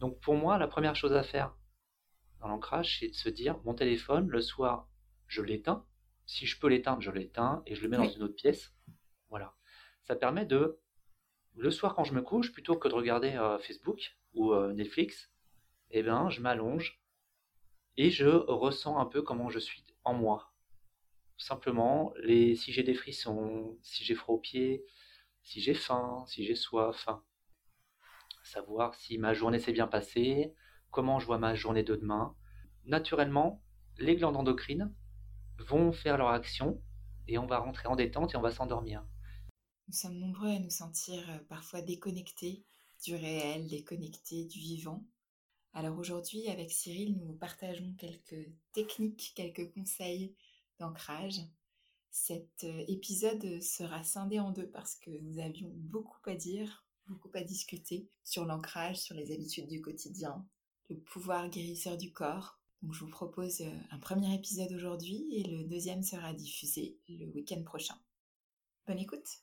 Donc pour moi, la première chose à faire dans l'ancrage, c'est de se dire, mon téléphone, le soir, je l'éteins. Si je peux l'éteindre, je l'éteins et je le mets dans une autre pièce. Voilà. Ça permet de, le soir quand je me couche, plutôt que de regarder euh, Facebook ou euh, Netflix, eh ben, je m'allonge et je ressens un peu comment je suis en moi. Simplement, les, si j'ai des frissons, si j'ai froid aux pieds, si j'ai faim, si j'ai soif, savoir si ma journée s'est bien passée, comment je vois ma journée de demain. Naturellement, les glandes endocrines vont faire leur action et on va rentrer en détente et on va s'endormir. Nous sommes nombreux à nous sentir euh, parfois déconnectés du réel, déconnectés du vivant. Alors aujourd'hui, avec Cyril, nous partageons quelques techniques, quelques conseils d'ancrage. Cet euh, épisode sera scindé en deux parce que nous avions beaucoup à dire, beaucoup à discuter sur l'ancrage, sur les habitudes du quotidien, le pouvoir guérisseur du corps. Donc je vous propose euh, un premier épisode aujourd'hui et le deuxième sera diffusé le week-end prochain. Bonne écoute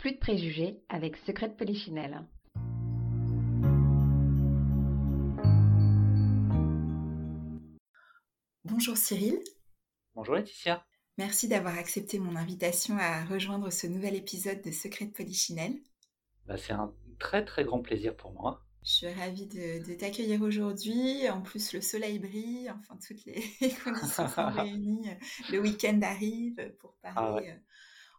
Plus de préjugés avec Secret de Polichinelle. Bonjour Cyril. Bonjour Laetitia. Merci d'avoir accepté mon invitation à rejoindre ce nouvel épisode de Secret de Polichinelle. Bah, c'est un très très grand plaisir pour moi. Je suis ravie de, t'accueillir aujourd'hui. En plus, le soleil brille, enfin toutes les, conditions sont réunies. Le week-end arrive pour ah parler euh,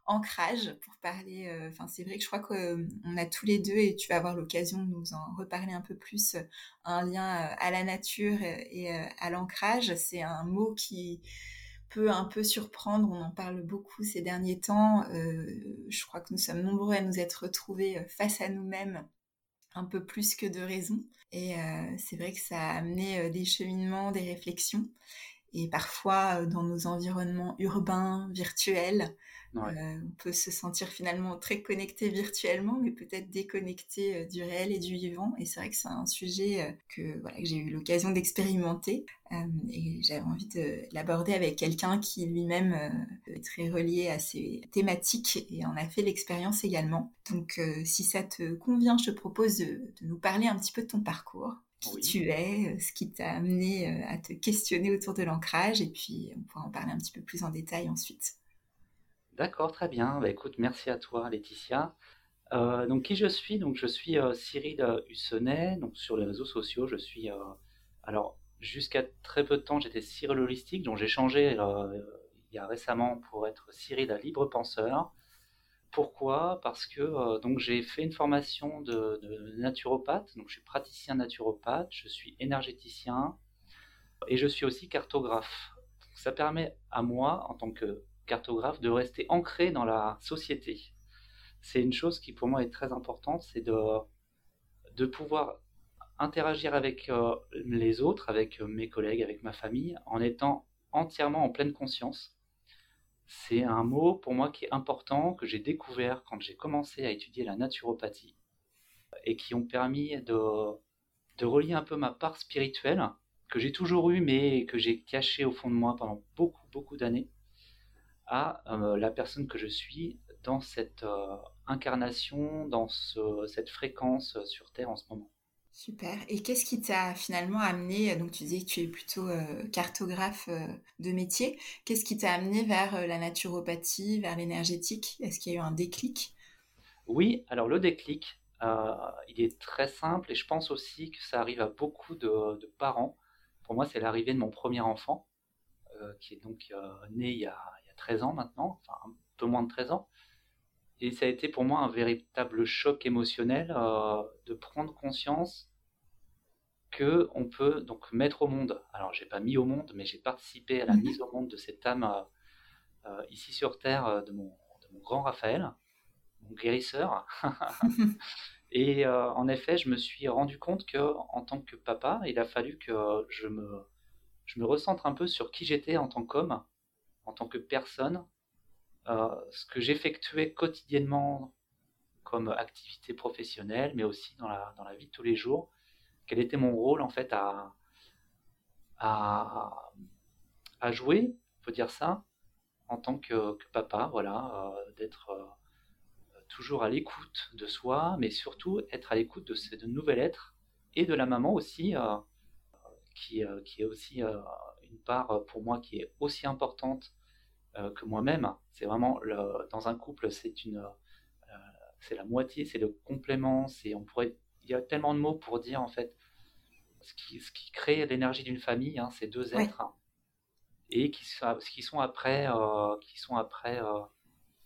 ancrage pour parler. Euh, enfin, c'est vrai que je crois qu'on euh, a tous les deux, et tu vas avoir l'occasion de nous en reparler un peu plus, euh, un lien à la nature et à l'ancrage. C'est un mot qui peut un peu surprendre. On en parle beaucoup ces derniers temps. je crois que nous sommes nombreux à nous être retrouvés face à nous-mêmes un peu plus que de raison. Et c'est vrai que ça a amené des cheminements, des réflexions. Et parfois, dans nos environnements urbains, virtuels, euh, on peut se sentir finalement très connecté virtuellement, mais peut-être déconnecté euh, du réel et du vivant. Et c'est vrai que c'est un sujet euh, que, voilà, que j'ai eu l'occasion d'expérimenter. et j'avais envie de l'aborder avec quelqu'un qui lui-même est très relié à ces thématiques et en a fait l'expérience également. Donc si ça te convient, je te propose de, nous parler un petit peu de ton parcours qui tu es, ce qui t'a amené à te questionner autour de l'ancrage, et puis on pourra en parler un petit peu plus en détail ensuite. D'accord, très bien. Bah, merci à toi, Laetitia. Euh, donc, qui je suis? Donc, je suis euh, Cyril Hussonnet. Donc, sur les réseaux sociaux, je suis. Euh, alors, jusqu'à très peu de temps, j'étais Cyril Holistique, donc j'ai changé il y a récemment pour être Cyril Libre Penseur. Pourquoi? Parce que donc j'ai fait une formation de, de, naturopathe, donc je suis praticien naturopathe, je suis énergéticien et je suis aussi cartographe. ça permet à moi, en tant que de rester ancré dans la société. C'est une chose qui pour moi est très importante, c'est de, pouvoir interagir avec euh, les autres, avec mes collègues, avec ma famille, en étant entièrement en pleine conscience. C'est un mot pour moi qui est important, que j'ai découvert quand j'ai commencé à étudier la naturopathie, et qui ont permis de relier un peu ma part spirituelle, que j'ai toujours eue, mais que j'ai cachée au fond de moi pendant beaucoup, beaucoup d'années, à euh, la personne que je suis dans cette euh, incarnation, dans cette fréquence euh, sur Terre en ce moment. Super. Et qu'est-ce qui t'a finalement amené, donc tu dis que tu es plutôt cartographe de métier, qu'est-ce qui t'a amené vers la naturopathie, vers l'énergétique? Est-ce qu'il y a eu un déclic? Oui, alors le déclic, il est très simple et je pense aussi que ça arrive à beaucoup de, parents. Pour moi, c'est l'arrivée de mon premier enfant, qui est donc né il y, a, il y, a, 13 ans maintenant, enfin un peu moins de 13 ans. Et ça a été pour moi un véritable choc émotionnel de prendre conscience que on peut donc mettre au monde. Alors, j'ai pas mis au monde, mais j'ai participé à la mhm. mise au monde de cette âme euh, euh, ici sur Terre euh, de mon, grand Raphaël, mon guérisseur. Et en effet, je me suis rendu compte que, en tant que papa, il a fallu que je me, je me recentre un peu sur qui j'étais en tant qu'homme, en tant que personne, ce que j'effectuais quotidiennement comme activité professionnelle, mais aussi dans la, vie de tous les jours, quel était mon rôle en fait à, jouer, on peut dire ça, en tant que, papa, voilà, euh, d'être euh, toujours à l'écoute de soi, mais surtout être à l'écoute de ce nouvel être et de la maman aussi, euh, qui, est aussi une part pour moi qui est aussi importante que moi-même. C'est vraiment le, dans un couple, c'est une, c'est la moitié, c'est le complément, c'est on pourrait il y a tellement de mots pour dire en fait ce qui, ce qui crée l'énergie d'une famille, hein, ces deux êtres, et qui, qui, sont après, euh, qui sont après euh,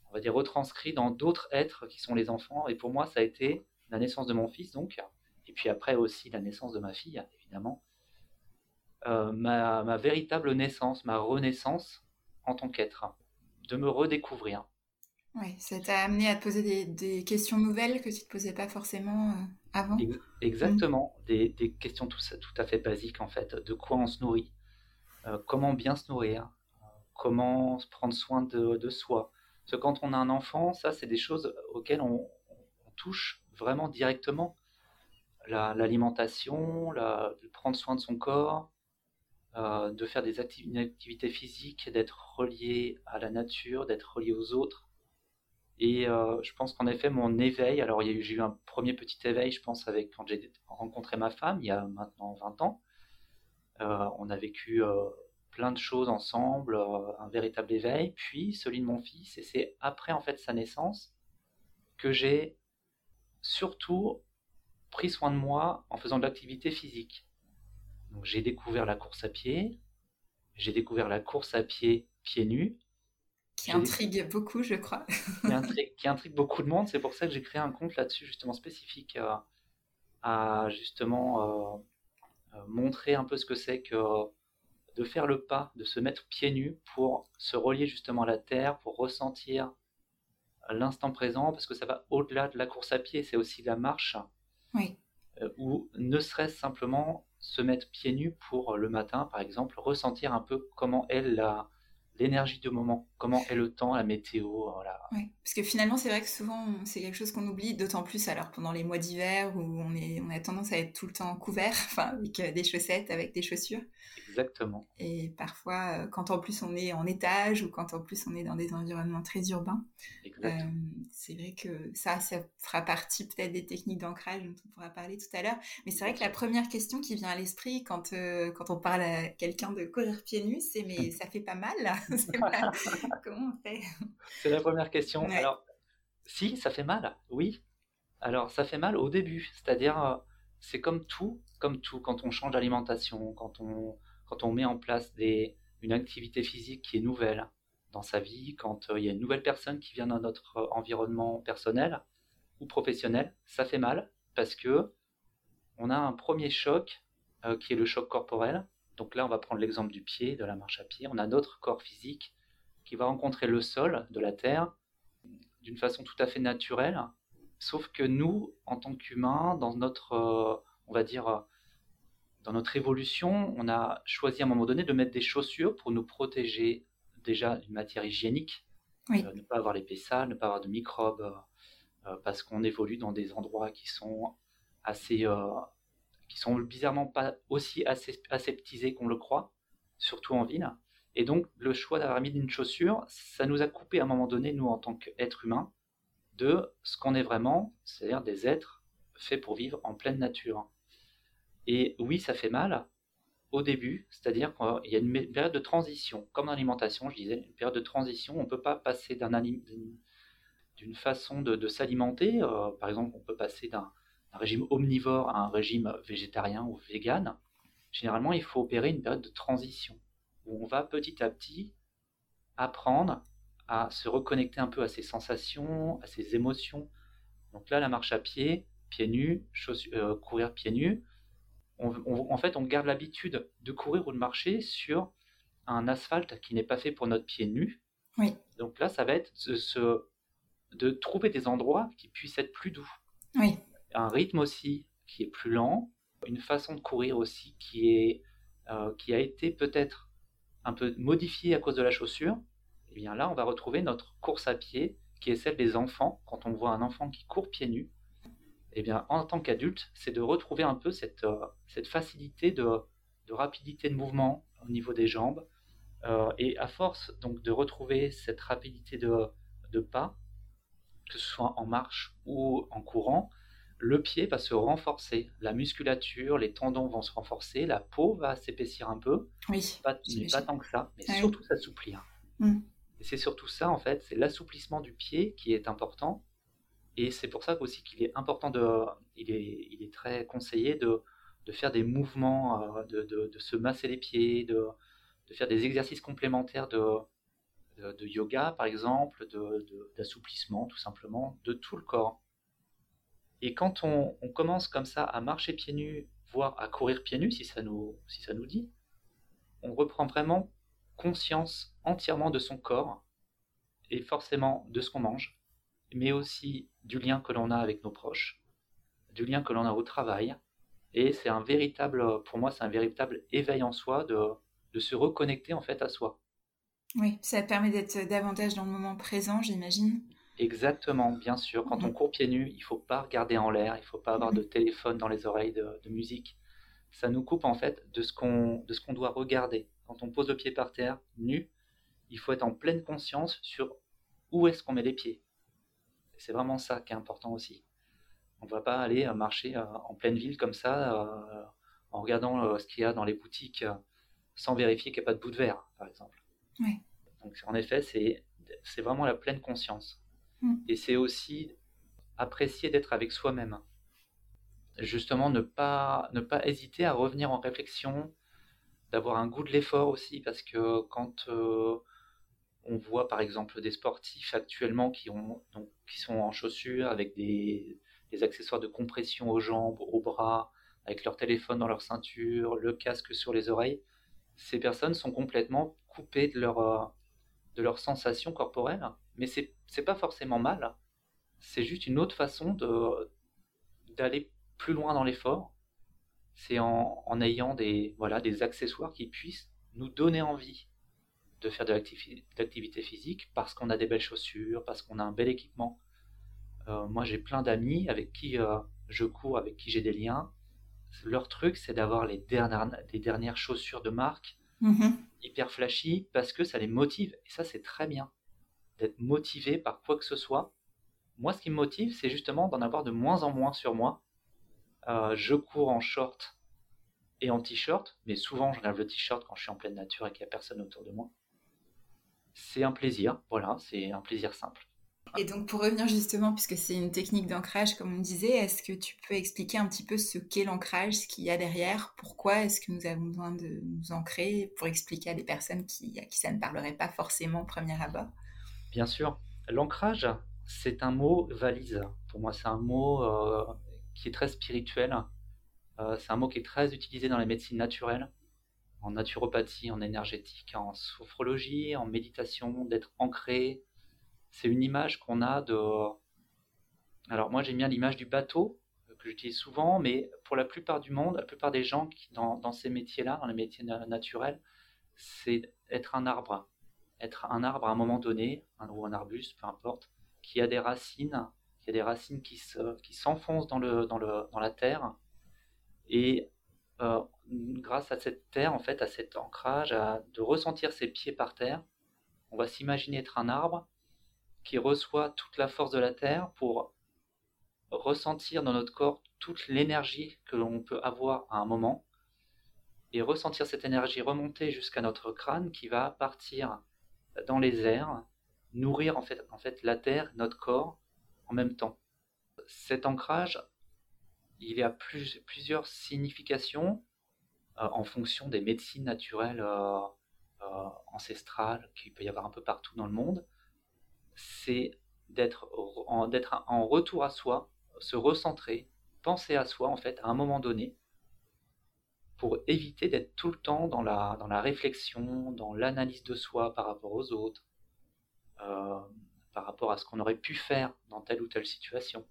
on va dire, retranscrits dans d'autres êtres qui sont les enfants. Et pour moi, ça a été la naissance de mon fils, donc, et puis après aussi la naissance de ma fille, évidemment, euh, ma, ma, véritable naissance, ma renaissance en tant qu'être, de me redécouvrir. Oui, ça t'a amené à te poser des, questions nouvelles que tu ne te posais pas forcément euh, avant? Exactement, des, questions tout, tout, à fait basiques en fait. De quoi on se nourrit? Euh, Comment bien se nourrir? Comment prendre soin de, soi? Parce que quand on a un enfant, ça c'est des choses auxquelles on, touche vraiment directement. L'alimentation, prendre soin de son corps, euh, de faire des activités physiques, d'être relié à la nature, d'être relié aux autres et euh, je pense qu'en effet, mon éveil, alors j'ai eu un premier petit éveil, je pense, avec quand j'ai rencontré ma femme, il y a maintenant 20 ans. Euh, on a vécu plein de choses ensemble, un véritable éveil, puis celui de mon fils, et c'est après en fait sa naissance que j'ai surtout pris soin de moi en faisant de l'activité physique. Donc j'ai découvert la course à pied, j'ai découvert la course à pied pieds nus, qui intrigue beaucoup, je crois. qui, intrigue, beaucoup de monde. C'est pour ça que j'ai créé un compte là-dessus, justement spécifique euh, à justement euh, euh, montrer un peu ce que c'est que de faire le pas, de se mettre pieds nus pour se relier justement à la terre, pour ressentir l'instant présent, parce que ça va au-delà de la course à pied, c'est aussi la marche. Oui. Ou ne serait-ce simplement se mettre pieds nus pour le matin, par exemple, ressentir un peu comment elle la l'énergie du moment, comment est le temps, la météo, voilà. Ouais, parce que finalement, c'est vrai que souvent, c'est quelque chose qu'on oublie, d'autant plus alors pendant les mois d'hiver où on, est, on a tendance à être tout le temps couvert, enfin, avec euh, des chaussettes, avec des chaussures. Exactement. Et parfois, euh, quand en plus on est en étage ou quand en plus on est dans des environnements très urbains, euh, c'est vrai que ça, ça fera partie peut-être des techniques d'ancrage dont on pourra parler tout à l'heure. Mais c'est vrai que la première question qui vient à l'esprit quand, quand on parle à quelqu'un de courir pieds nus, c'est mais ça fait pas mal? Comment on fait? C'est la première question. Alors, si, ça fait mal, oui. Alors, ça fait mal au début, c'est-à-dire, euh, c'est comme tout, comme tout, quand on change d'alimentation, quand on, quand on met en place une activité physique qui est nouvelle dans sa vie, quand euh, il y a une nouvelle personne qui vient dans notre euh, environnement personnel ou professionnel, ça fait mal parce que on a un premier choc qui est le choc corporel, donc là, on va prendre l'exemple du pied, de la marche à pied. On a notre corps physique qui va rencontrer le sol de la terre d'une façon tout à fait naturelle. Sauf que nous, en tant qu'humains, dans notre, euh, on va dire, dans notre évolution, on a choisi à un moment donné de mettre des chaussures pour nous protéger déjà d'une matière hygiénique, euh, ne pas avoir les sales, ne pas avoir de microbes, euh, parce qu'on évolue dans des endroits qui sont assez qui sont bizarrement pas aussi aseptisés qu'on le croit, surtout en ville. Et donc, le choix d'avoir mis une chaussure, ça nous a coupé à un moment donné, nous, en tant qu'êtres humains, de ce qu'on est vraiment, c'est-à-dire des êtres faits pour vivre en pleine nature. Et oui, ça fait mal au début, c'est-à-dire qu'il y a une période de transition, comme dans l'alimentation, je disais, une période de transition, on ne peut pas passer d'un d'une façon de, s'alimenter. par exemple, on peut passer d'un régime omnivore à un régime végétarien ou vegan. Généralement, il faut opérer une période de transition où on va petit à petit apprendre à se reconnecter un peu à ses sensations, à ses émotions. Donc là, la marche à pied, pieds nus, euh, courir pieds nus, en fait, on garde l'habitude de courir ou de marcher sur un asphalte qui n'est pas fait pour notre pied nu. Oui. Donc là, ça va être de, de trouver des endroits qui puissent être plus doux. Oui. Un rythme aussi qui est plus lent, une façon de courir aussi qui, est, euh, qui a été peut-être un peu modifiée à cause de la chaussure. Et eh bien là, on va retrouver notre course à pied qui est celle des enfants. Quand on voit un enfant qui court pieds nus, eh bien, en tant qu'adulte, c'est de retrouver un peu cette, euh, cette facilité de, de, rapidité de mouvement au niveau des jambes. Euh, et à force donc de retrouver cette rapidité de, de, pas, que ce soit en marche ou en courant, le pied va se renforcer, la musculature, les tendons vont se renforcer, la peau va s'épaissir un peu, oui, pas, mais pas tant que ça, mais surtout s'assouplir. Mm. Et c'est surtout ça en fait, c'est l'assouplissement du pied qui est important et c'est pour ça aussi qu'il est important de, il est, il est très conseillé de, de faire des mouvements, euh, de, de, se masser les pieds, de, de faire des exercices complémentaires de, de, yoga par exemple, d'assouplissement tout simplement, de tout le corps. Et quand on, on, commence comme ça à marcher pieds nus, voire à courir pieds nus si ça nous, si ça nous dit, on reprend vraiment conscience entièrement de son corps et forcément de ce qu'on mange mais aussi du lien que l'on a avec nos proches, du lien que l'on a au travail. Et c'est un véritable, pour moi, c'est un véritable éveil en soi de, de se reconnecter en fait à soi. Oui, ça permet d'être davantage dans le moment présent, j'imagine. Exactement, bien sûr. Quand on court pieds nus, il faut pas regarder en l'air, il faut pas avoir de téléphone dans les oreilles de, de musique. Ça nous coupe en fait de ce qu'on de ce qu'on doit regarder. Quand on pose le pied par terre, nu, il faut être en pleine conscience sur où est-ce qu'on met les pieds. C'est vraiment ça qui est important aussi. On ne va pas aller euh, marcher euh, en pleine ville comme ça, euh, en regardant ce qu'il y a dans les boutiques, sans vérifier qu'il n'y a pas de bout de verre, par exemple. Donc, en effet, c'est vraiment la pleine conscience. Mm. Et c'est aussi apprécier d'être avec soi-même. Justement, ne pas, ne pas hésiter à revenir en réflexion, d'avoir un goût de l'effort aussi, parce que quand on voit par exemple des sportifs actuellement qui, ont, qui sont en chaussures avec des, accessoires de compression aux jambes, aux bras, avec leur téléphone dans leur ceinture, le casque sur les oreilles. Ces personnes sont complètement coupées de leur, de leurs sensations corporelles, mais c'est n'est pas forcément mal. C'est juste une autre façon d'aller plus loin dans l'effort. C'est en, en ayant des, voilà, des accessoires qui puissent nous donner envie de faire de l'activité physique parce qu'on a des belles chaussures, parce qu'on a un bel équipement. Euh, moi, j'ai plein d'amis avec qui euh, je cours, avec qui j'ai des liens. Leur truc, c'est d'avoir les dernières, les dernières chaussures de marque, mm-hmm. hyper flashy, parce que ça les motive. Et ça, c'est très bien. D'être motivé par quoi que ce soit. Moi, ce qui me motive, c'est justement d'en avoir de moins en moins sur moi. Euh, je cours en short et en t-shirt, mais souvent je lève le t-shirt quand je suis en pleine nature et qu'il n'y a personne autour de moi c'est un plaisir, voilà, c'est un plaisir simple. Et donc pour revenir justement, puisque c'est une technique d'ancrage comme on disait, est-ce que tu peux expliquer un petit peu ce qu'est l'ancrage, ce qu'il y a derrière, pourquoi est-ce que nous avons besoin de nous ancrer, pour expliquer à des personnes qui, à qui ça ne parlerait pas forcément au premier abord? Bien sûr, l'ancrage, c'est un mot valise. Pour moi, c'est un mot euh, qui est très spirituel. Euh, c'est un mot qui est très utilisé dans les médecines naturelles en naturopathie, en énergétique, en sophrologie, en méditation, d'être ancré. C'est une image qu'on a de... Alors moi j'aime bien l'image du bateau, que j'utilise souvent, mais pour la plupart du monde, la plupart des gens qui dans, ces métiers-là, dans les métiers naturels, c'est être un arbre. Être un arbre à un moment donné, un, ou un arbuste, peu importe, qui a des racines, qui a des racines qui s'enfoncent dans, le, dans, le, dans la terre. Et euh, grâce à cette terre, en fait, à cet ancrage, à, de ressentir ses pieds par terre, on va s'imaginer être un arbre qui reçoit toute la force de la terre pour ressentir dans notre corps toute l'énergie que l'on peut avoir à un moment et ressentir cette énergie remonter jusqu'à notre crâne qui va partir dans les airs, nourrir en fait, en fait la terre, notre corps en même temps. Cet ancrage, il y a plusieurs significations euh, en fonction des médecines naturelles euh, euh, ancestrales qu'il peut y avoir un peu partout dans le monde. C'est d'être en, retour à soi, se recentrer, penser à soi en fait à un moment donné, pour éviter d'être tout le temps dans la, dans la réflexion, dans l'analyse de soi par rapport aux autres, par rapport à ce qu'on aurait pu faire dans telle ou telle situation.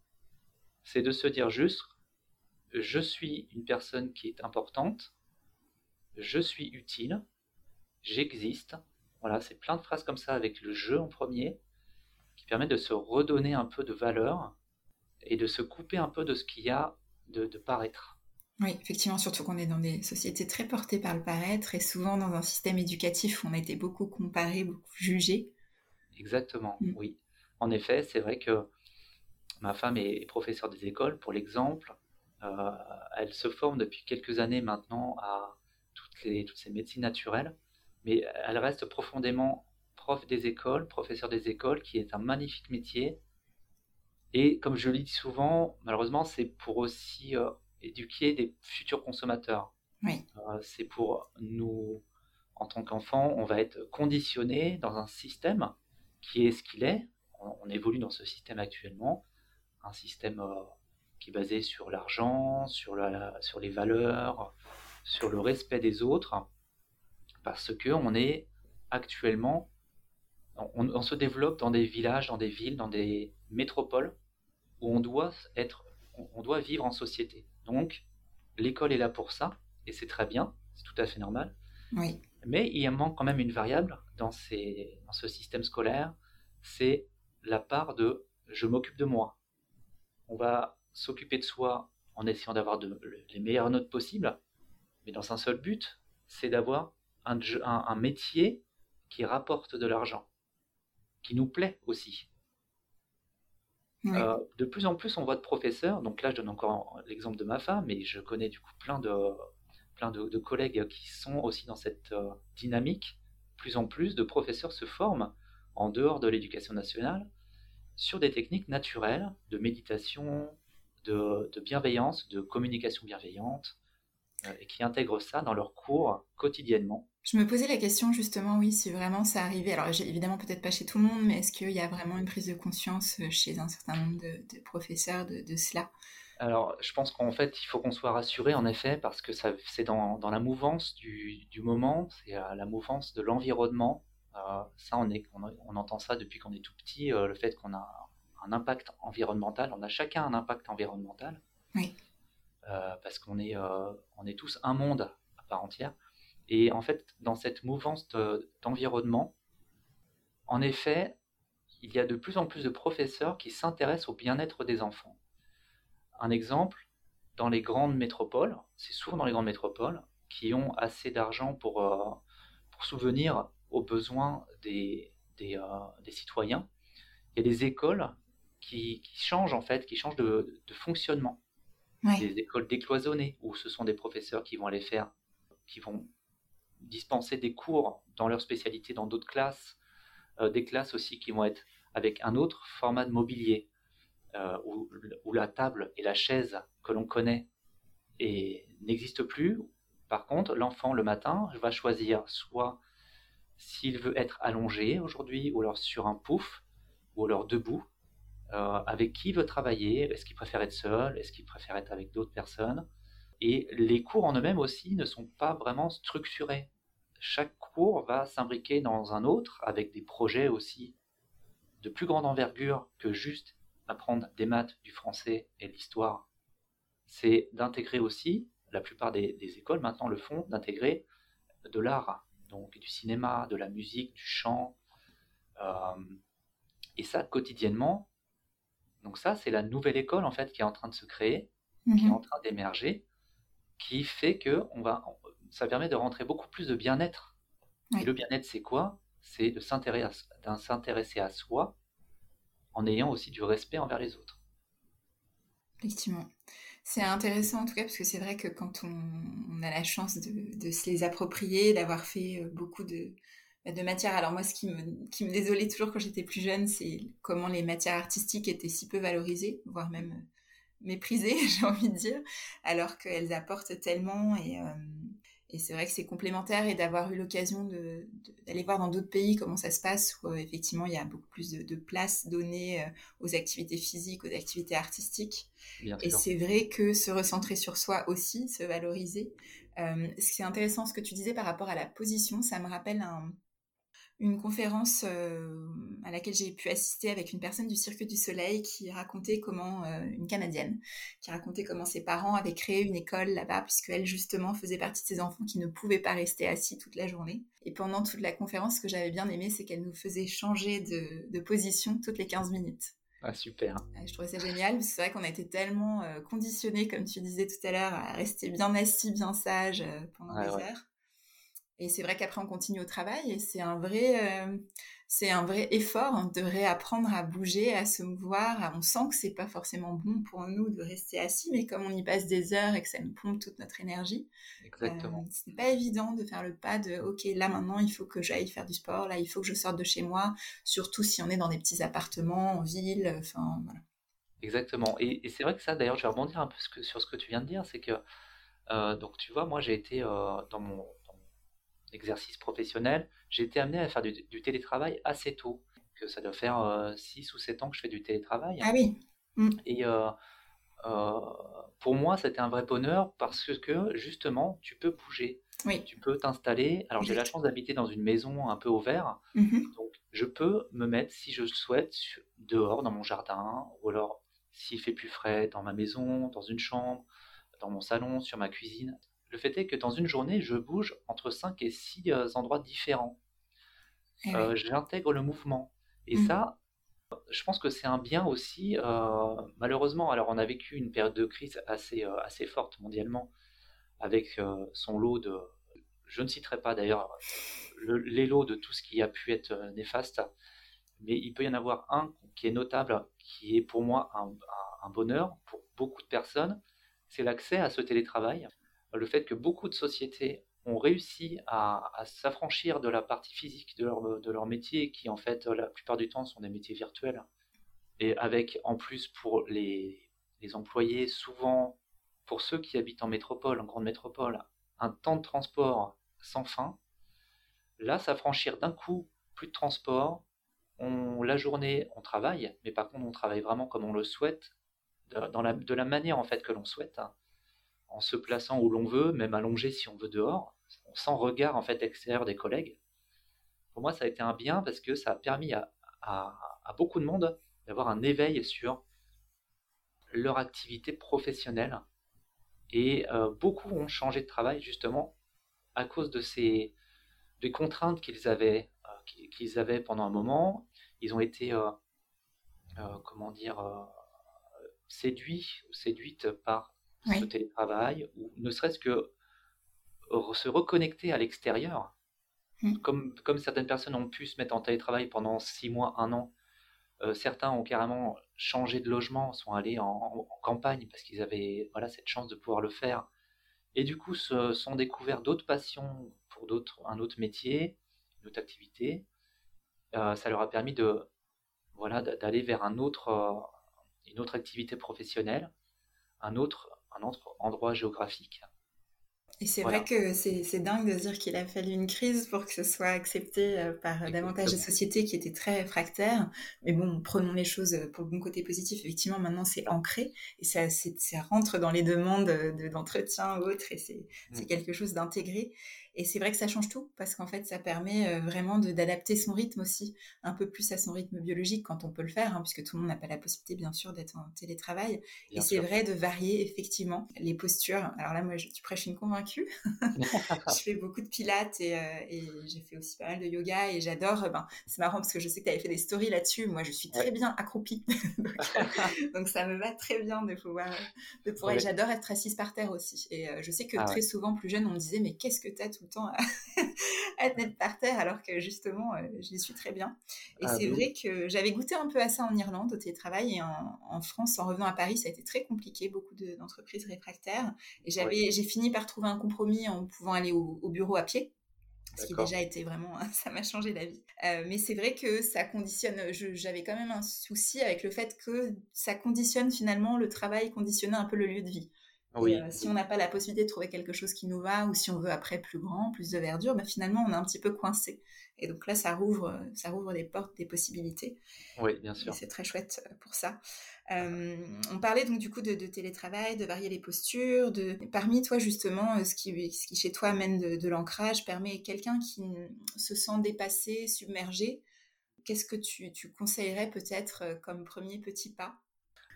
C'est de se dire juste, je suis une personne qui est importante, je suis utile, j'existe. Voilà, c'est plein de phrases comme ça avec le je en premier, qui permet de se redonner un peu de valeur et de se couper un peu de ce qu'il y a de, paraître. Oui, effectivement, surtout qu'on est dans des sociétés très portées par le paraître et souvent dans un système éducatif où on a été beaucoup comparé, beaucoup jugé. Exactement, mm. oui. En effet, c'est vrai que ma femme est professeure des écoles, pour l'exemple. Euh, elle se forme depuis quelques années maintenant à toutes, ces médecines naturelles, mais elle reste profondément prof des écoles, professeur des écoles, qui est un magnifique métier. Et comme je le dis souvent, malheureusement, c'est pour aussi euh, éduquer des futurs consommateurs. Oui. Euh, c'est pour nous, en tant qu'enfants, on va être conditionné dans un système qui est ce qu'il est. On, évolue dans ce système actuellement, un système euh, qui est basé sur l'argent, sur, sur les valeurs, sur le respect des autres, parce que on est actuellement, on, se développe dans des villages, dans des villes, dans des métropoles où on doit être, on doit vivre en société. Donc, l'école est là pour ça, et c'est très bien, c'est tout à fait normal. Oui. Mais il manque quand même une variable dans, ces, dans ce système scolaire, c'est la part de je m'occupe de moi. On va s'occuper de soi en essayant d'avoir les meilleures notes possibles, mais dans un seul but, c'est d'avoir un, un, métier qui rapporte de l'argent, qui nous plaît aussi. Euh, de plus en plus, on voit de professeurs, donc là je donne encore l'exemple de ma femme, mais je connais du coup plein de, plein de, collègues qui sont aussi dans cette euh, dynamique. Plus en plus de professeurs se forment en dehors de l'éducation nationale sur des techniques naturelles de méditation, de, de bienveillance, de communication bienveillante, euh, et qui intègrent ça dans leurs cours quotidiennement. Je me posais la question justement, oui, si vraiment ça arrivait. Alors évidemment peut-être pas chez tout le monde, mais est-ce qu'il y a vraiment une prise de conscience euh, chez un certain nombre de, professeurs de, cela? Alors, je pense qu'en fait, il faut qu'on soit rassuré, en effet, parce que c'est dans, dans, la mouvance du, du moment, c'est la mouvance de l'environnement. Euh, ça, on, est, on, entend ça depuis qu'on est tout petit, le fait qu'on a un impact environnemental. On a chacun un impact environnemental. Oui. Euh, parce qu'on est, euh, on est tous un monde à part entière. Et en fait, dans cette mouvance d'environnement, en effet, il y a de plus en plus de professeurs qui s'intéressent au bien-être des enfants. Un exemple, dans les grandes métropoles, c'est souvent dans les grandes métropoles, qui ont assez d'argent pour, euh, pour souvenir aux besoins des, des, des, citoyens, il y a des écoles qui, qui, changent en fait, qui changent de, de fonctionnement des écoles décloisonnées, où ce sont des professeurs qui vont aller faire, qui vont dispenser des cours dans leur spécialité dans d'autres classes, euh, des classes aussi qui vont être avec un autre format de mobilier, euh, où, où, la table et la chaise que l'on connaît n'existent plus. Par contre, l'enfant le matin va choisir soit s'il veut être allongé aujourd'hui, ou alors sur un pouf, ou alors debout, avec qui veut travailler, est-ce qu'il préfère être seul, est-ce qu'il préfère être avec d'autres personnes. Et les cours en eux-mêmes aussi ne sont pas vraiment structurés. Chaque cours va s'imbriquer dans un autre, avec des projets aussi de plus grande envergure que juste apprendre des maths, du français et l'histoire. C'est d'intégrer aussi, la plupart des, écoles maintenant le font, d'intégrer de l'art, donc du cinéma, de la musique, du chant. Euh, et ça, quotidiennement, donc ça, c'est la nouvelle école en fait qui est en train de se créer, qui est mhm. en train d'émerger, qui fait que on va, ça permet de rentrer beaucoup plus de bien-être. Et le bien-être, c'est quoi? C'est de s'intéresser à soi en ayant aussi du respect envers les autres. Effectivement. C'est intéressant en tout cas parce que c'est vrai que quand on, a la chance de, se les approprier, d'avoir fait euh, beaucoup de, de matière. Alors moi, ce qui me, qui me désolait toujours quand j'étais plus jeune, c'est comment les matières artistiques étaient si peu valorisées, voire même méprisées, j'ai envie de dire, alors qu'elles apportent tellement et, et c'est vrai que c'est complémentaire et d'avoir eu l'occasion d'aller voir dans d'autres pays comment ça se passe, où euh, effectivement il y a beaucoup plus de, place donnée euh, aux activités physiques, aux activités artistiques. et c'est vrai que se recentrer sur soi aussi, se valoriser. Euh, ce qui est intéressant, ce que tu disais par rapport à la position, ça me rappelle un, une conférence euh, à laquelle j'ai pu assister avec une personne du Cirque du Soleil qui racontait comment, euh, une Canadienne, qui racontait comment ses parents avaient créé une école là-bas, puisqu'elle justement faisait partie de ces enfants qui ne pouvaient pas rester assis toute la journée. Et pendant toute la conférence, ce que j'avais bien aimé, c'est qu'elle nous faisait changer de, position toutes les 15 minutes. Ah, super. Je trouvais ça génial, parce que c'est vrai qu'on a été tellement euh, conditionnés, comme tu disais tout à l'heure, à rester bien assis, bien sage pendant des heures. Et c'est vrai qu'après on continue au travail et c'est un vrai, euh, c'est un vrai effort hein, de réapprendre à bouger, à se mouvoir. On sent que c'est pas forcément bon pour nous de rester assis, mais comme on y passe des heures et que ça nous pompe toute notre énergie, Exactement. Euh, c'est pas évident de faire le pas de OK, là maintenant il faut que j'aille faire du sport, là il faut que je sorte de chez moi, surtout si on est dans des petits appartements en ville. Enfin voilà. Exactement. Et, c'est vrai que ça, d'ailleurs, je vais rebondir un peu sur ce que tu viens de dire, c'est que euh, donc tu vois, moi j'ai été dans mon exercice professionnel, j'ai été amené à faire du, télétravail assez tôt. Que ça doit faire 6 euh, ou 7 ans que je fais du télétravail. Ah oui. Mmh. Et euh, euh, pour moi, c'était un vrai bonheur parce que justement, tu peux bouger. Oui. Tu peux t'installer. Alors, j'ai la chance d'habiter dans une maison un peu au vert. Mmh Donc, je peux me mettre, si je le souhaite, dehors dans mon jardin ou alors, s'il fait plus frais, dans ma maison, dans une chambre, dans mon salon, sur ma cuisine. Le fait est que dans une journée, je bouge entre 5 et 6 euh, endroits différents. Eh euh, j'intègre le mouvement. Et mmh. ça, je pense que c'est un bien aussi, euh, malheureusement. Alors, on a vécu une période de crise assez, assez forte mondialement, avec son lot de. Je ne citerai pas d'ailleurs les lots de tout ce qui a pu être néfaste, mais il peut y en avoir un qui est notable, qui est pour moi un bonheur pour beaucoup de personnes, c'est l'accès à ce télétravail le fait que beaucoup de sociétés ont réussi à, s'affranchir de la partie physique de leur, métier, qui en fait la plupart du temps sont des métiers virtuels, et avec en plus pour les, employés, souvent pour ceux qui habitent en métropole, en grande métropole, un temps de transport sans fin. Là, s'affranchir d'un coup, plus de transport, la journée, on travaille, mais par contre, on travaille vraiment comme on le souhaite, de la manière en fait que l'on souhaite en se plaçant où l'on veut, même allongé si on veut dehors, sans regard en fait extérieur des collègues. Pour moi, ça a été un bien parce que ça a permis à, beaucoup de monde d'avoir un éveil sur leur activité professionnelle. Et euh, beaucoup ont changé de travail justement à cause de ces contraintes qu'ils avaient, euh, qu'ils avaient pendant un moment. Ils ont été, euh, comment dire, séduits ou séduites par ce télétravail, ou ne serait-ce que se reconnecter à l'extérieur. Mmh. Comme, comme certaines personnes ont pu se mettre en télétravail pendant six mois, un an, euh, certains ont carrément changé de logement, sont allés en, campagne parce qu'ils avaient voilà, cette chance de pouvoir le faire. Et du coup, se sont découverts d'autres passions pour d'autres, un autre métier, une autre activité. Euh, ça leur a permis de voilà d'aller vers un autre, euh, une autre activité professionnelle, un autre un autre endroit géographique. Et c'est vrai que c'est dingue de dire qu'il a fallu une crise pour que ce soit accepté euh, par davantage de sociétés qui étaient très réfractaires. Mais bon, prenons les choses pour le bon côté positif. Effectivement, maintenant, c'est ancré et ça, ça rentre dans les demandes d'entretien ou autres et c'est mmh. quelque chose d'intégré. Et c'est vrai que ça change tout parce qu'en fait, ça permet euh, vraiment d'adapter son rythme aussi un peu plus à son rythme biologique quand on peut le faire, hein, puisque tout le monde n'a pas la possibilité, bien sûr, d'être en télétravail. et c'est vrai de varier effectivement les postures. Alors là, moi, je, tu prêches une convaincue. je fais beaucoup de pilates et, euh, j'ai fait aussi pas mal de yoga et j'adore. Ben, c'est marrant parce que je sais que tu avais fait des stories là-dessus. Moi, je suis très bien accroupie. donc, ça me va très bien de pouvoir. De pouvoir J'adore être assise par terre aussi. Et euh, je sais que ah très souvent, plus jeune, on me disait Mais qu'est-ce que tu as tout temps à, par terre, alors que justement, euh, j'y suis très bien. Et ah c'est vrai que j'avais goûté un peu à ça en Irlande, au télétravail, et en, France, en revenant à Paris, ça a été très compliqué, beaucoup d'entreprises réfractaires. Et j'avais, j'ai fini par trouver un compromis en pouvant aller au, bureau à pied. ce qui déjà été vraiment, ça m'a changé la vie. Euh, mais c'est vrai que ça conditionne, j'avais quand même un souci avec le fait que ça conditionne finalement le travail, conditionner un peu le lieu de vie. Oui. Euh, si on n'a pas la possibilité de trouver quelque chose qui nous va, ou si on veut après plus grand, plus de verdure, bah, finalement on est un petit peu coincé. Et donc là, ça rouvre, ça rouvre des portes, des possibilités. Oui, bien sûr. C'est très chouette euh, pour ça. Euh, on parlait donc du coup de, télétravail, de varier les postures. De... Parmi toi, justement, ce qui, ce qui chez toi amène de, l'ancrage, permet quelqu'un qui se sent dépassé, submergé. Qu'est-ce que tu, tu conseillerais peut-être comme premier petit pas?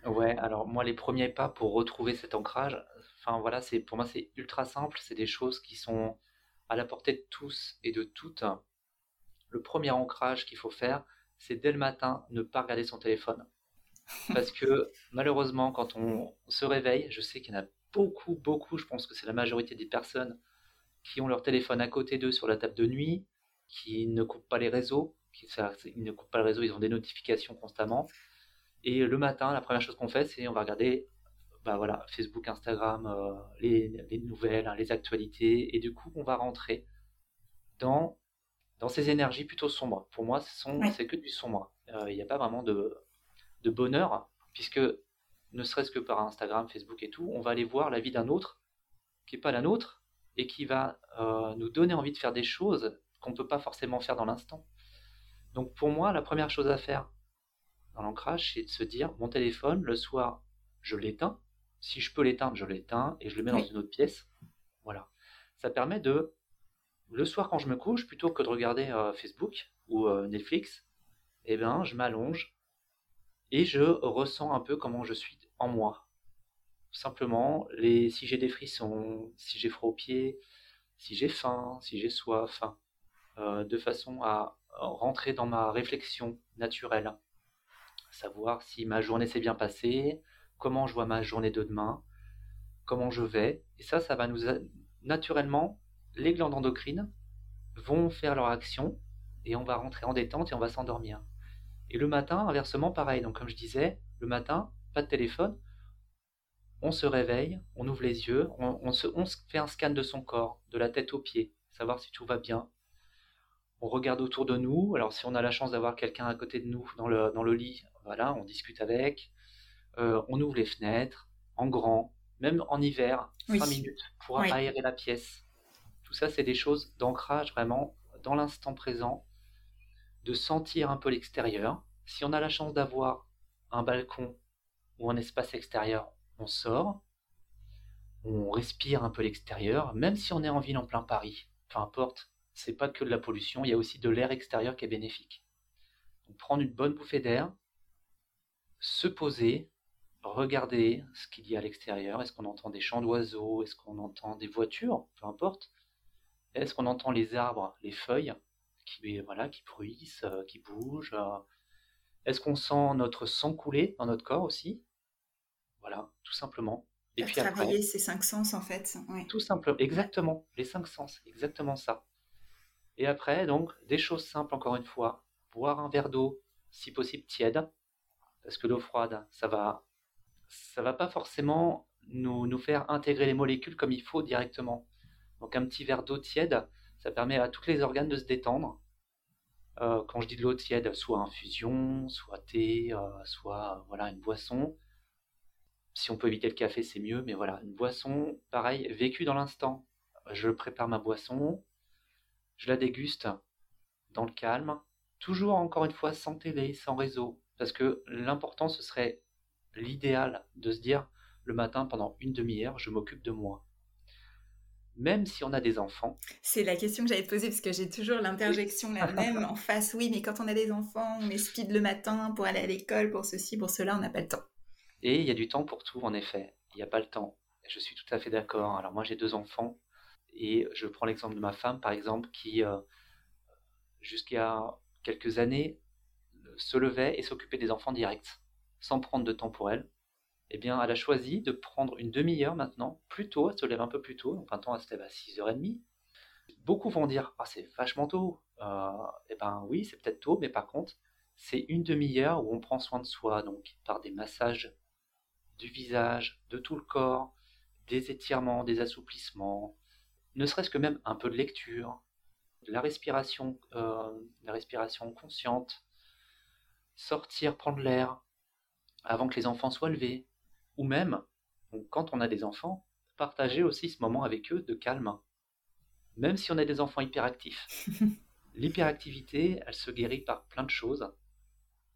Ouais, alors moi les premiers pas pour retrouver cet ancrage, enfin voilà, c'est pour moi c'est ultra simple, c'est des choses qui sont à la portée de tous et de toutes. Le premier ancrage qu'il faut faire, c'est dès le matin ne pas regarder son téléphone. Parce que malheureusement, quand on se réveille, je sais qu'il y en a beaucoup, beaucoup, je pense que c'est la majorité des personnes qui ont leur téléphone à côté d'eux sur la table de nuit, qui ne coupent pas les réseaux, qui, ils ont des notifications constamment. Et le matin, la première chose qu'on fait, c'est on va regarder bah voilà, Facebook, Instagram, euh, les, nouvelles, hein, les actualités. Et du coup, on va rentrer dans, dans ces énergies plutôt sombres. Pour moi, c'est que du sombre. Euh, il n'y a pas vraiment de, de bonheur, puisque ne serait-ce que par Instagram, Facebook et tout, on va aller voir la vie d'un autre qui n'est pas la nôtre et qui va euh, nous donner envie de faire des choses qu'on ne peut pas forcément faire dans l'instant. Donc pour moi, la première chose à faire, l'ancrage, c'est de se dire mon téléphone, le soir, je l'éteins. Si je peux l'éteindre, je l'éteins et je le mets dans une autre pièce. Voilà. Ça permet de, le soir quand je me couche, plutôt que de regarder euh, Facebook ou euh, Netflix, eh ben, je m'allonge et je ressens un peu comment je suis en moi. Simplement, les, si j'ai des frissons, si j'ai froid aux pieds, si j'ai faim, si j'ai soif, euh, de façon à rentrer dans ma réflexion naturelle savoir si ma journée s'est bien passée, comment je vois ma journée de demain, comment je vais. Et ça, ça va nous... Naturellement, les glandes endocrines vont faire leur action et on va rentrer en détente et on va s'endormir. Et le matin, inversement, pareil. Donc, comme je disais, le matin, pas de téléphone, on se réveille, on ouvre les yeux, on, on fait un scan de son corps, de la tête aux pieds, savoir si tout va bien. On regarde autour de nous. Alors, si on a la chance d'avoir quelqu'un à côté de nous dans le, dans le lit, voilà, on discute avec, euh, on ouvre les fenêtres, en grand, même en hiver, 5 minutes pour aérer la pièce. Tout ça, c'est des choses d'ancrage vraiment dans l'instant présent, de sentir un peu l'extérieur. Si on a la chance d'avoir un balcon ou un espace extérieur, on sort, on respire un peu l'extérieur, même si on est en ville en plein Paris, peu importe, c'est pas que de la pollution, il y a aussi de l'air extérieur qui est bénéfique. Donc prendre une bonne bouffée d'air, se poser, regarder ce qu'il y a à l'extérieur. Est-ce qu'on entend des chants d'oiseaux? Est-ce qu'on entend des voitures? Peu importe. Est-ce qu'on entend les arbres, les feuilles qui, voilà, qui bruissent, euh, qui bougent Est-ce qu'on sent notre sang couler dans notre corps aussi? Voilà, tout simplement. Et puis travailler ces cinq sens en fait. Tout simplement, exactement, les cinq sens, exactement ça. Et après, donc, des choses simples encore une fois. Boire un verre d'eau, si possible tiède, parce que l'eau froide, ça va, ça va pas forcément nous, nous faire intégrer les molécules comme il faut directement. Donc un petit verre d'eau tiède, ça permet à tous les organes de se détendre. Euh, quand je dis de l'eau tiède, soit infusion, soit thé, euh, soit voilà une boisson. Si on peut éviter le café, c'est mieux, mais voilà, une boisson, pareil, vécue dans l'instant. Je prépare ma boisson, je la déguste dans le calme, toujours encore une fois sans télé, sans réseau, parce que l'important, ce serait l'idéal de se dire le matin pendant une demi-heure, je m'occupe de moi. Même si on a des enfants. C'est la question que j'avais posée parce que j'ai toujours l'interjection la même en face. Oui, mais quand on a des enfants, on est speed le matin pour aller à l'école, pour ceci, pour cela, on n'a pas le temps. Et il y a du temps pour tout, en effet. Il n'y a pas le temps. Je suis tout à fait d'accord. Alors moi, j'ai deux enfants et je prends l'exemple de ma femme, par exemple, qui, euh, jusqu'à quelques années, se levait et s'occupait des enfants directs, sans prendre de temps pour elle, eh bien, elle a choisi de prendre une demi-heure maintenant, plus tôt, elle se lève un peu plus tôt, donc temps elle se lève à 6h30. Beaucoup vont dire, ah, c'est vachement tôt. Euh, eh ben oui, c'est peut-être tôt, mais par contre, c'est une demi-heure où on prend soin de soi, donc par des massages du visage, de tout le corps, des étirements, des assouplissements, ne serait-ce que même un peu de lecture, la respiration, la respiration consciente, sortir prendre l'air avant que les enfants soient levés, ou même, quand on a des enfants, partager aussi ce moment avec eux de calme, même si on a des enfants hyperactifs. L'hyperactivité, elle se guérit par plein de choses.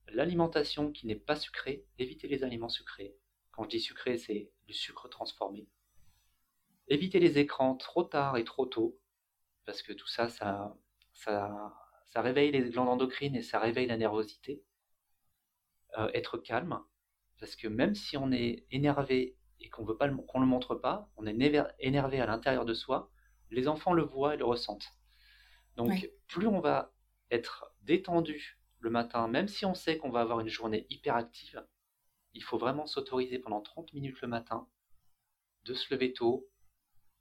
L'alimentation qui n'est pas sucrée, éviter les aliments sucrés. Quand je dis sucré, c'est du sucre transformé. Éviter les écrans trop tard et trop tôt, parce que tout ça, ça, ça, ça réveille les glandes endocrines et ça réveille la nervosité. Euh, être calme, parce que même si on est énervé et qu'on veut pas qu'on le montre pas, on est énervé à l'intérieur de soi, les enfants le voient et le ressentent. Donc plus on va être détendu le matin, même si on sait qu'on va avoir une journée hyper active, il faut vraiment s'autoriser pendant 30 minutes le matin de se lever tôt,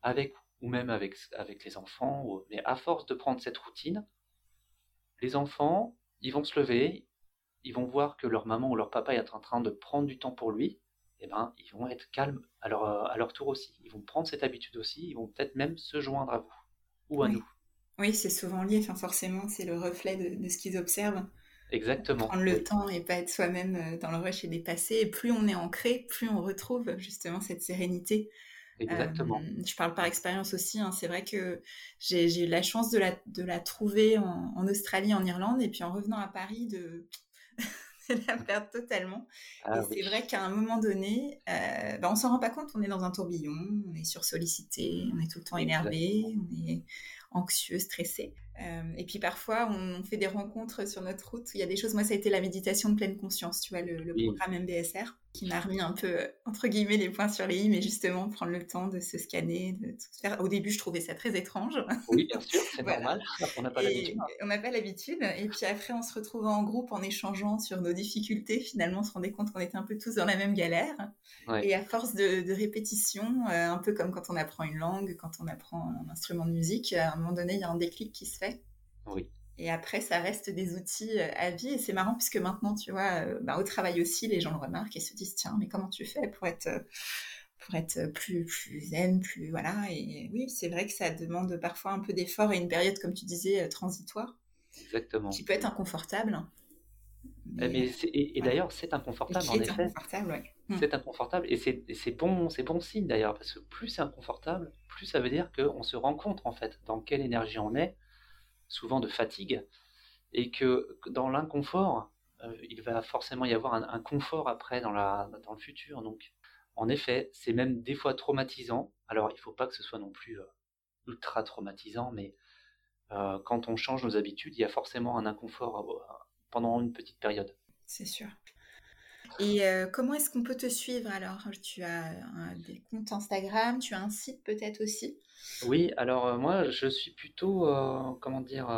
avec ou même avec, avec les enfants, mais à force de prendre cette routine, les enfants, ils vont se lever, ils vont voir que leur maman ou leur papa est en train de prendre du temps pour lui, et eh ben, ils vont être calmes à leur, à leur tour aussi. Ils vont prendre cette habitude aussi, ils vont peut-être même se joindre à vous ou à nous. Oui, c'est souvent lié, enfin forcément, c'est le reflet de, ce qu'ils observent. Exactement. Prendre le temps et pas être soi-même euh, dans le rush et dépassé. Et plus on est ancré, plus on retrouve justement cette sérénité. Exactement. Euh, je parle par expérience aussi. Hein. C'est vrai que j'ai eu la chance de la, de la trouver en, en, Australie, en Irlande, et puis en revenant à Paris, de la perdre totalement. Ah et c'est vrai qu'à un moment donné, euh, bah, on s'en rend pas compte, on est dans un tourbillon, on est sursollicité, on est tout le temps énervé, on est anxieux, stressé. Euh, et puis parfois, on, fait des rencontres sur notre route. Il y a des choses, moi, ça a été la méditation de pleine conscience, tu vois, le, programme MBSR, qui m'a remis un peu, euh, entre guillemets, les points sur les i, mais justement, prendre le temps de se scanner, de tout faire. Au début, je trouvais ça très étrange. Oui, bien sûr, c'est normal, on n'a pas l'habitude. On n'a pas l'habitude. Et puis après, on se retrouvait en groupe, en échangeant sur nos difficultés. Finalement, on se rendait compte qu'on était un peu tous dans la même galère. Et à force de, répétition, euh, un peu comme quand on apprend une langue, quand on apprend un instrument de musique, à un moment donné, il y a un déclic qui se fait. Oui. Et après, ça reste des outils euh, à vie. Et c'est marrant puisque maintenant, tu vois, euh, bah, au travail aussi, les gens le remarquent et se disent tiens, mais comment tu fais pour être, pour être plus, plus zen, plus. Voilà. Et oui, c'est vrai que ça demande parfois un peu d'effort et une période, comme tu disais, transitoire. Exactement. Qui peut être inconfortable. Eh, mais, et, d'ailleurs, c'est inconfortable, en effet. Inconfortable, hmm. C'est inconfortable, et c'est bon, bon signe d'ailleurs, parce que plus c'est inconfortable, plus ça veut dire qu'on se rend compte, en fait, dans quelle énergie on est, souvent de fatigue, et que dans l'inconfort, euh, il va forcément y avoir un, confort après dans, la, dans le futur. Donc, en effet, c'est même des fois traumatisant. Alors, il ne faut pas que ce soit non plus euh, ultra traumatisant, mais euh, quand on change nos habitudes, il y a forcément un inconfort pendant une petite période. C'est sûr. Et euh, comment est-ce qu'on peut te suivre alors? Tu as des comptes Instagram, tu as un site peut-être aussi? Oui, alors euh, moi je suis plutôt, euh, comment dire,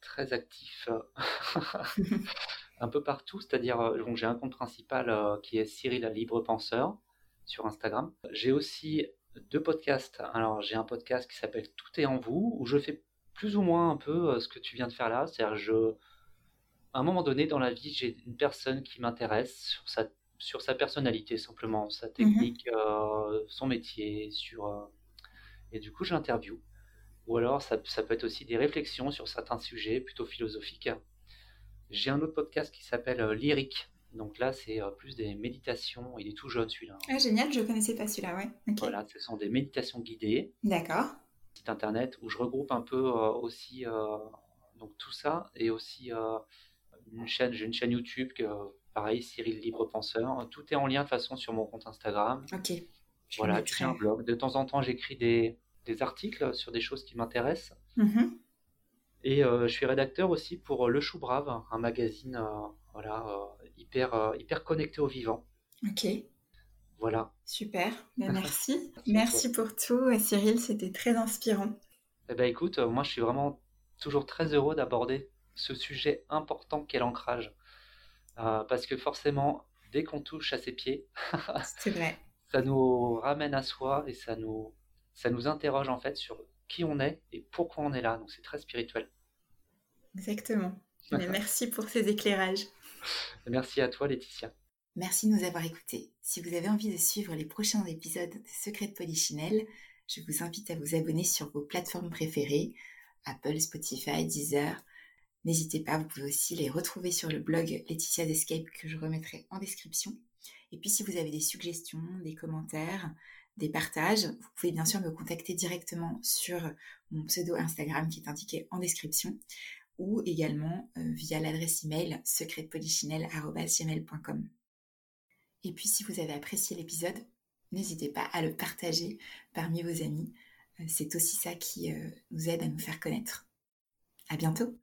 très actif un peu partout. C'est-à-dire, j'ai un compte principal qui est Cyril Libre Penseur sur Instagram. J'ai aussi deux podcasts. Alors j'ai un podcast qui s'appelle Tout est en vous, où je fais plus ou moins un peu ce que tu viens de faire là. C'est-à-dire, je à un moment donné dans la vie, j'ai une personne qui m'intéresse sur sa, sur sa personnalité, simplement, sa mhm. technique, euh, son métier, sur, euh, et du coup, je l'interview. Ou alors, ça, ça, peut être aussi des réflexions sur certains sujets plutôt philosophiques. J'ai un autre podcast qui s'appelle euh, Lyrique. Donc là, c'est plus des méditations. Il est tout jeune celui-là. Ah, génial, je connaissais pas celui-là, ouais. Voilà, ce sont des méditations guidées. D'accord. Site internet où je regroupe un peu aussi donc tout ça et aussi une chaîne, j'ai une chaîne YouTube, que, pareil, Cyril Libre Penseur. Tout est en lien de façon sur mon compte Instagram. Ok. voilà, j'ai un blog. De temps en temps, j'écris des, des, articles sur des choses qui m'intéressent. Mm-hmm. Et euh, je suis rédacteur aussi pour Le Chou Brave, un magazine euh, voilà, euh, hyper, hyper connecté au vivant. Ok. Voilà. Super, ben, merci. merci pour tout, Cyril, c'était très inspirant. Eh ben, écoute, moi je suis vraiment toujours très heureux d'aborder ce sujet important qu'est l'ancrage. Euh, parce que forcément, dès qu'on touche à ses pieds, vrai. ça nous ramène à soi et ça nous, ça nous interroge en fait sur qui on est et pourquoi on est là. Donc c'est très spirituel. Exactement. merci pour ces éclairages. Merci à toi Laetitia. Merci de nous avoir écoutés. Si vous avez envie de suivre les prochains épisodes de Secrets de Polichinelle, je vous invite à vous abonner sur vos plateformes préférées Apple, Spotify, Deezer. N'hésitez pas, vous pouvez aussi les retrouver sur le blog Laetitia's Escape que je remettrai en description. Et puis si vous avez des suggestions, des commentaires, des partages, vous pouvez bien sûr me contacter directement sur mon pseudo Instagram qui est indiqué en description ou également euh, via l'adresse email secretpolichinelle.com. Et puis si vous avez apprécié l'épisode, n'hésitez pas à le partager parmi vos amis. Euh, c'est aussi ça qui euh, nous aide à nous faire connaître. À bientôt!